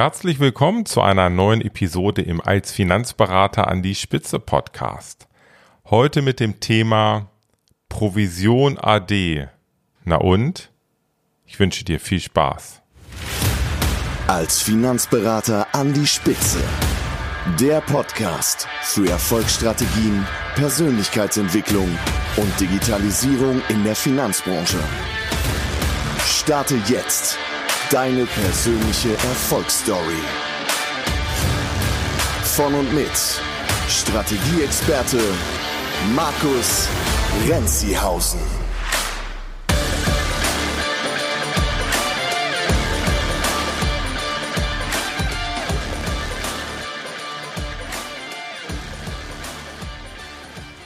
Herzlich willkommen zu einer neuen Episode im Als Finanzberater an die Spitze Podcast. Heute mit dem Thema Provision AD. Na und? Ich wünsche dir viel Spaß. Als Finanzberater an die Spitze. Der Podcast für Erfolgsstrategien, Persönlichkeitsentwicklung und Digitalisierung in der Finanzbranche. Starte jetzt Deine persönliche Erfolgsstory. Von und mit Strategieexperte Markus Renzihausen.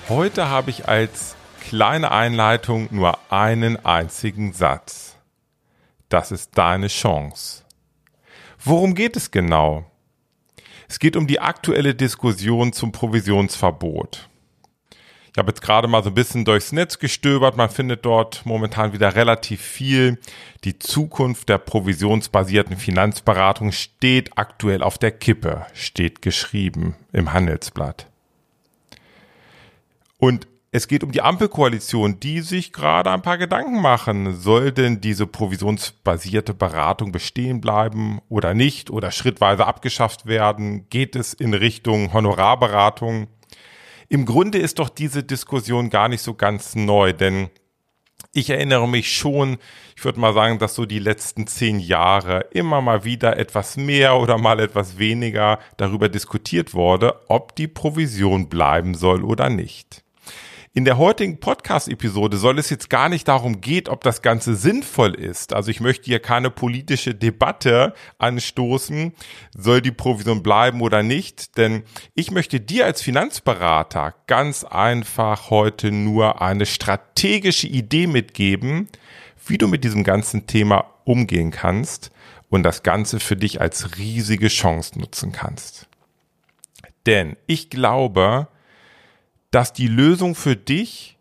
Heute habe ich als kleine Einleitung nur einen einzigen Satz. Das ist deine Chance. Worum geht es genau? Es geht um die aktuelle Diskussion zum Provisionsverbot. Ich habe jetzt gerade mal so ein bisschen durchs Netz gestöbert. Man findet dort momentan wieder relativ viel. Die Zukunft der provisionsbasierten Finanzberatung steht aktuell auf der Kippe, steht geschrieben im Handelsblatt. Und es geht um die Ampelkoalition, die sich gerade ein paar Gedanken machen. Soll denn diese provisionsbasierte Beratung bestehen bleiben oder nicht oder schrittweise abgeschafft werden? Geht es in Richtung Honorarberatung? Im Grunde ist doch diese Diskussion gar nicht so ganz neu, denn ich erinnere mich schon, ich würde mal sagen, dass so die letzten zehn Jahre immer mal wieder etwas mehr oder mal etwas weniger darüber diskutiert wurde, ob die Provision bleiben soll oder nicht. In der heutigen Podcast-Episode soll es jetzt gar nicht darum gehen, ob das Ganze sinnvoll ist. Also ich möchte hier keine politische Debatte anstoßen, soll die Provision bleiben oder nicht, denn ich möchte dir als Finanzberater ganz einfach heute nur eine strategische Idee mitgeben, wie du mit diesem ganzen Thema umgehen kannst und das Ganze für dich als riesige Chance nutzen kannst. Denn ich glaube, dass die Lösung für dich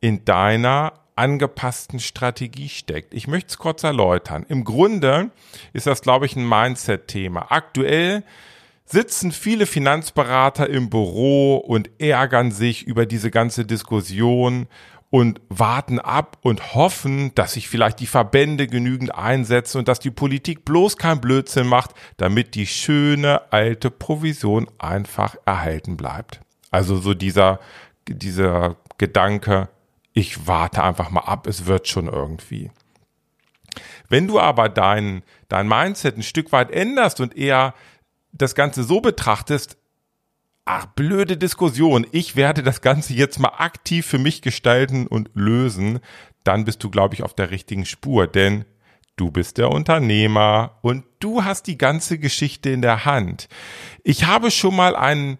in deiner angepassten Strategie steckt. Ich möchte es kurz erläutern. Im Grunde ist das, glaube ich, ein Mindset-Thema. Aktuell sitzen viele Finanzberater im Büro und ärgern sich über diese ganze Diskussion und warten ab und hoffen, dass sich vielleicht die Verbände genügend einsetzen und dass die Politik bloß kein Blödsinn macht, damit die schöne alte Provision einfach erhalten bleibt. Also so dieser, dieser Gedanke, ich warte einfach mal ab, es wird schon irgendwie. Wenn du aber dein, dein Mindset ein Stück weit änderst und eher das Ganze so betrachtest, ach, blöde Diskussion, ich werde das Ganze jetzt mal aktiv für mich gestalten und lösen, dann bist du, glaube ich, auf der richtigen Spur, denn du bist der Unternehmer und du hast die ganze Geschichte in der Hand. Ich habe schon mal einen,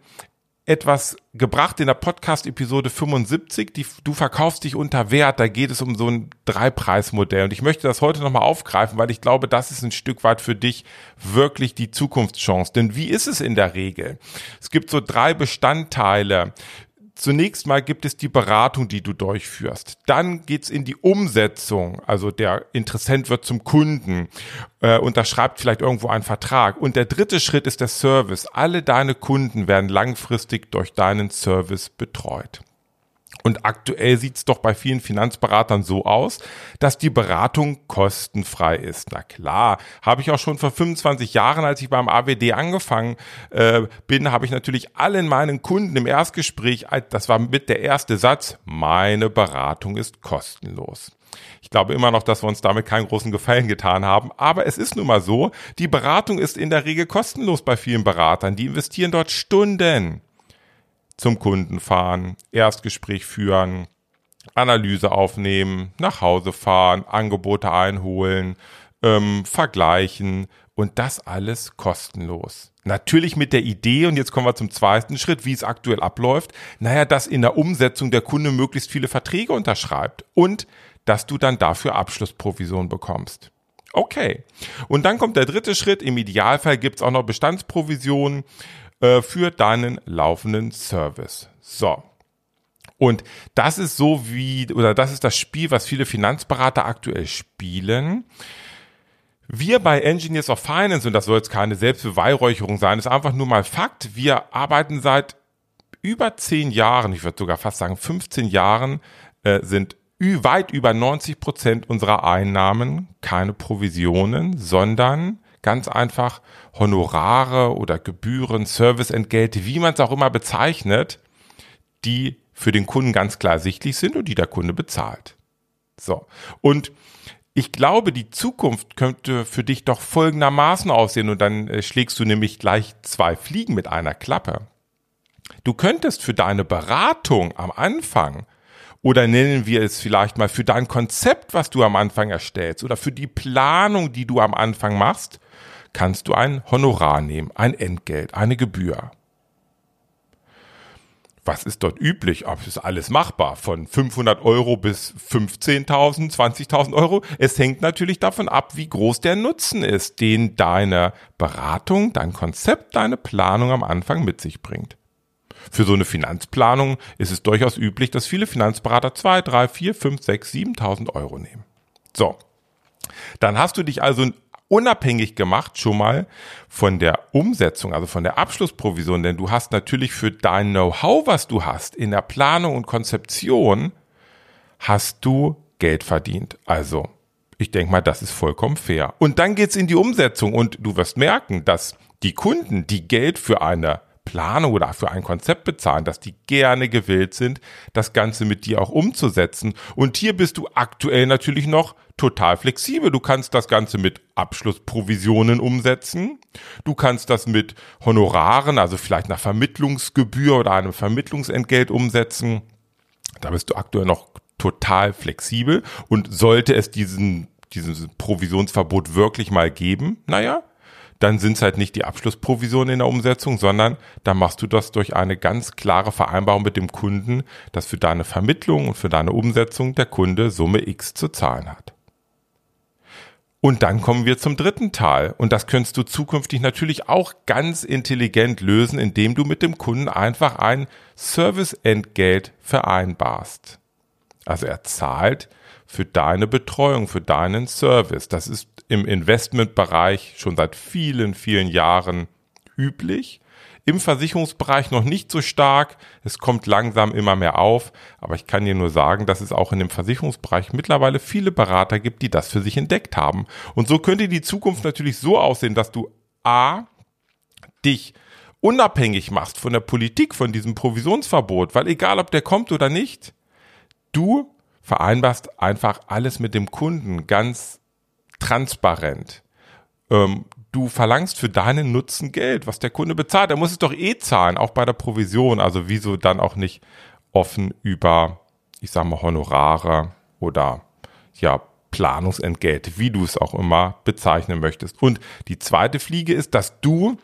etwas gebracht in der Podcast-Episode 75, die, du verkaufst dich unter Wert, da geht es um so ein Dreipreismodell und ich möchte das heute nochmal aufgreifen, weil ich glaube, das ist ein Stück weit für dich wirklich die Zukunftschance. Denn wie ist es in der Regel? Es gibt so drei Bestandteile Zunächst mal gibt es die Beratung, die du durchführst. Dann geht's in die Umsetzung. Also der Interessent wird zum Kunden, äh, unterschreibt vielleicht irgendwo einen Vertrag. Und der dritte Schritt ist der Service. Alle deine Kunden werden langfristig durch deinen Service betreut. Und aktuell sieht es doch bei vielen Finanzberatern so aus, dass die Beratung kostenfrei ist. Na klar, habe ich auch schon vor 25 Jahren, als ich beim AWD angefangen äh, bin, habe ich natürlich allen meinen Kunden im Erstgespräch, das war mit der erste Satz, meine Beratung ist kostenlos. Ich glaube immer noch, dass wir uns damit keinen großen Gefallen getan haben. Aber es ist nun mal so, die Beratung ist in der Regel kostenlos bei vielen Beratern. Die investieren dort Stunden zum Kunden fahren, Erstgespräch führen, Analyse aufnehmen, nach Hause fahren, Angebote einholen, ähm, vergleichen und das alles kostenlos. Natürlich mit der Idee, und jetzt kommen wir zum zweiten Schritt, wie es aktuell abläuft, naja, dass in der Umsetzung der Kunde möglichst viele Verträge unterschreibt und dass du dann dafür Abschlussprovision bekommst. Okay. Und dann kommt der dritte Schritt. Im Idealfall gibt's auch noch Bestandsprovisionen äh, für deinen laufenden Service. So. Und das ist so wie, oder das ist das Spiel, was viele Finanzberater aktuell spielen. Wir bei Engineers of Finance, und das soll jetzt keine Selbstbeweihräucherung sein, ist einfach nur mal Fakt, wir arbeiten seit über zehn Jahren, ich würde sogar fast sagen 15 Jahren, äh, sind weit über 90 Prozent unserer Einnahmen keine Provisionen, sondern ganz einfach Honorare oder Gebühren, Serviceentgelte, wie man es auch immer bezeichnet, die für den Kunden ganz klar ersichtlich sind und die der Kunde bezahlt. So. Und ich glaube, die Zukunft könnte für dich doch folgendermaßen aussehen und dann äh, schlägst du nämlich gleich zwei Fliegen mit einer Klappe. Du könntest für deine Beratung am Anfang oder nennen wir es vielleicht mal für dein Konzept, was du am Anfang erstellst oder für die Planung, die du am Anfang machst, kannst du ein Honorar nehmen, ein Entgelt, eine Gebühr. Was ist dort üblich? Ob ist alles machbar? Von 500 Euro bis 15.000, 20.000 Euro. Es hängt natürlich davon ab, wie groß der Nutzen ist, den deine Beratung, dein Konzept, deine Planung am Anfang mit sich bringt. Für so eine Finanzplanung ist es durchaus üblich, dass viele Finanzberater 2, 3, 4, 5, 6, 7.000 Euro nehmen. So. Dann hast du dich also unabhängig gemacht schon mal von der Umsetzung, also von der Abschlussprovision, denn du hast natürlich für dein Know-how, was du hast in der Planung und Konzeption, hast du Geld verdient. Also, ich denke mal, das ist vollkommen fair. Und dann geht's in die Umsetzung und du wirst merken, dass die Kunden, die Geld für eine Planung oder für ein Konzept bezahlen, dass die gerne gewillt sind, das Ganze mit dir auch umzusetzen. Und hier bist du aktuell natürlich noch total flexibel. Du kannst das Ganze mit Abschlussprovisionen umsetzen. Du kannst das mit Honoraren, also vielleicht einer Vermittlungsgebühr oder einem Vermittlungsentgelt umsetzen. Da bist du aktuell noch total flexibel. Und sollte es diesen, dieses Provisionsverbot wirklich mal geben, naja, dann sind es halt nicht die Abschlussprovisionen in der Umsetzung, sondern da machst du das durch eine ganz klare Vereinbarung mit dem Kunden, dass für deine Vermittlung und für deine Umsetzung der Kunde Summe X zu zahlen hat. Und dann kommen wir zum dritten Teil. Und das könntest du zukünftig natürlich auch ganz intelligent lösen, indem du mit dem Kunden einfach ein Serviceentgelt vereinbarst. Also er zahlt für deine Betreuung, für deinen Service. Das ist im Investmentbereich schon seit vielen, vielen Jahren üblich. Im Versicherungsbereich noch nicht so stark. Es kommt langsam immer mehr auf. Aber ich kann dir nur sagen, dass es auch in dem Versicherungsbereich mittlerweile viele Berater gibt, die das für sich entdeckt haben. Und so könnte die Zukunft natürlich so aussehen, dass du A, dich unabhängig machst von der Politik, von diesem Provisionsverbot, weil egal ob der kommt oder nicht, du vereinbarst einfach alles mit dem Kunden ganz transparent. Ähm, du verlangst für deinen Nutzen Geld, was der Kunde bezahlt. Er muss es doch eh zahlen, auch bei der Provision. Also wieso dann auch nicht offen über, ich sag mal, Honorare oder ja, Planungsentgelte, wie du es auch immer bezeichnen möchtest. Und die zweite Fliege ist, dass du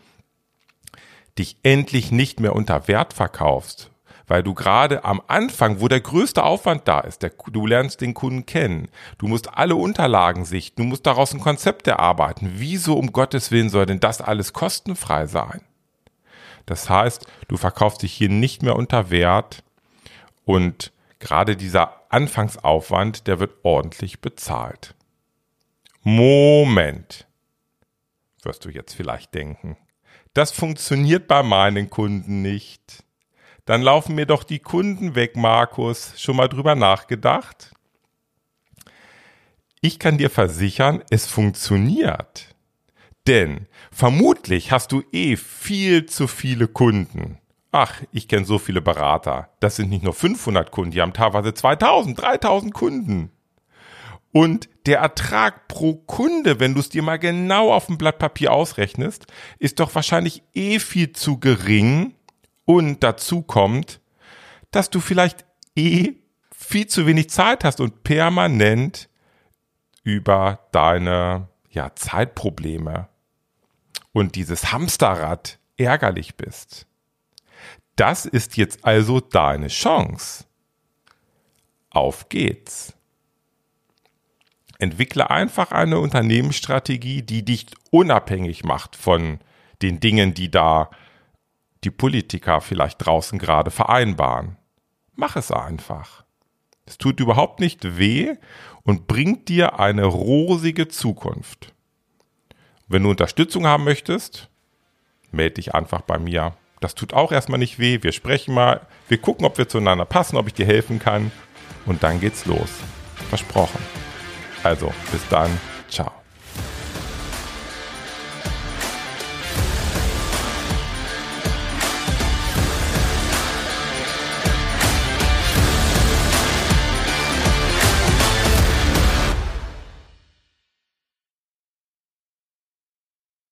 dich endlich nicht mehr unter Wert verkaufst, weil du gerade am Anfang, wo der größte Aufwand da ist, der, du lernst den Kunden kennen, du musst alle Unterlagen sichten, du musst daraus ein Konzept erarbeiten. Wieso um Gottes Willen soll denn das alles kostenfrei sein? Das heißt, du verkaufst dich hier nicht mehr unter Wert und gerade dieser Anfangsaufwand, der wird ordentlich bezahlt. Moment, wirst du jetzt vielleicht denken. Das funktioniert bei meinen Kunden nicht dann laufen mir doch die Kunden weg, Markus. Schon mal drüber nachgedacht? Ich kann dir versichern, es funktioniert. Denn vermutlich hast du eh viel zu viele Kunden. Ach, ich kenne so viele Berater. Das sind nicht nur 500 Kunden, die haben teilweise 2000, 3000 Kunden. Und der Ertrag pro Kunde, wenn du es dir mal genau auf dem Blatt Papier ausrechnest, ist doch wahrscheinlich eh viel zu gering, und dazu kommt, dass du vielleicht eh viel zu wenig Zeit hast und permanent über deine ja, Zeitprobleme und dieses Hamsterrad ärgerlich bist. Das ist jetzt also deine Chance. Auf geht's. Entwickle einfach eine Unternehmensstrategie, die dich unabhängig macht von den Dingen, die da die Politiker vielleicht draußen gerade vereinbaren. Mach es einfach. Es tut überhaupt nicht weh und bringt dir eine rosige Zukunft. Wenn du Unterstützung haben möchtest, melde dich einfach bei mir. Das tut auch erstmal nicht weh. Wir sprechen mal, wir gucken, ob wir zueinander passen, ob ich dir helfen kann. Und dann geht's los. Versprochen. Also, bis dann. Ciao.